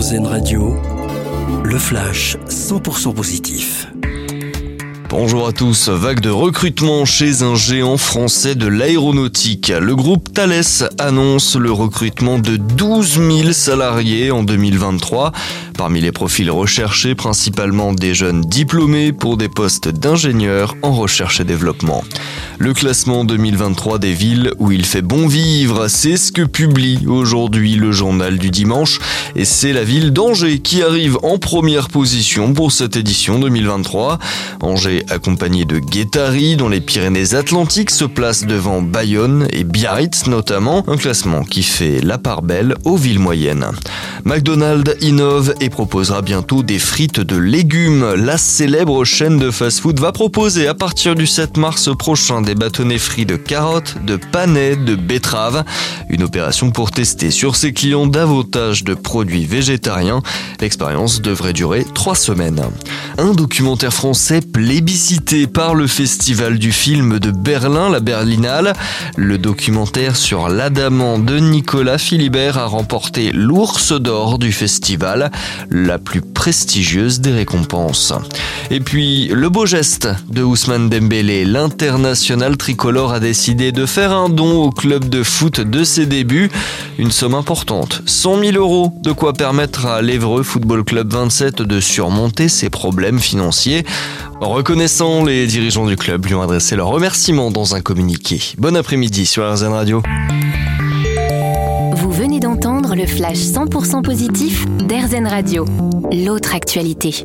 RZN Radio, le flash 100% positif. Bonjour à tous. Vague de recrutement chez un géant français de l'aéronautique. Le groupe Thales annonce le recrutement de 12 000 salariés en 2023. Parmi les profils recherchés, principalement des jeunes diplômés pour des postes d'ingénieurs en recherche et développement. Le classement 2023 des villes où il fait bon vivre, c'est ce que publie aujourd'hui le journal du dimanche. Et c'est la ville d'Angers qui arrive en première position pour cette édition 2023. Angers accompagné de Guétari dont les Pyrénées-Atlantiques se place devant Bayonne et Biarritz notamment, un classement qui fait la part belle aux villes moyennes. McDonald's innove et proposera bientôt des frites de légumes. La célèbre chaîne de fast-food va proposer à partir du 7 mars prochain des bâtonnets frits de carottes, de panais, de betteraves. Une opération pour tester sur ses clients davantage de produits végétariens. L'expérience devrait durer trois semaines. Un documentaire français plébiscité par le Festival du film de Berlin, la Berlinale. Le documentaire sur l'Adamant de Nicolas Philibert a remporté l'ours d'or du festival, la plus prestigieuse des récompenses. Et puis, le beau geste de Ousmane Dembélé, l'international tricolore a décidé de faire un don au club de foot de ses débuts. Une somme importante, 100 000 euros, de quoi permettre à l'Evreux Football Club 27 de surmonter ses problèmes financiers. Reconnaissant, les dirigeants du club lui ont adressé leurs remerciements dans un communiqué. Bon après-midi sur RZN Radio. D'entendre le flash 100% positif d'RZN Radio. L'autre actualité.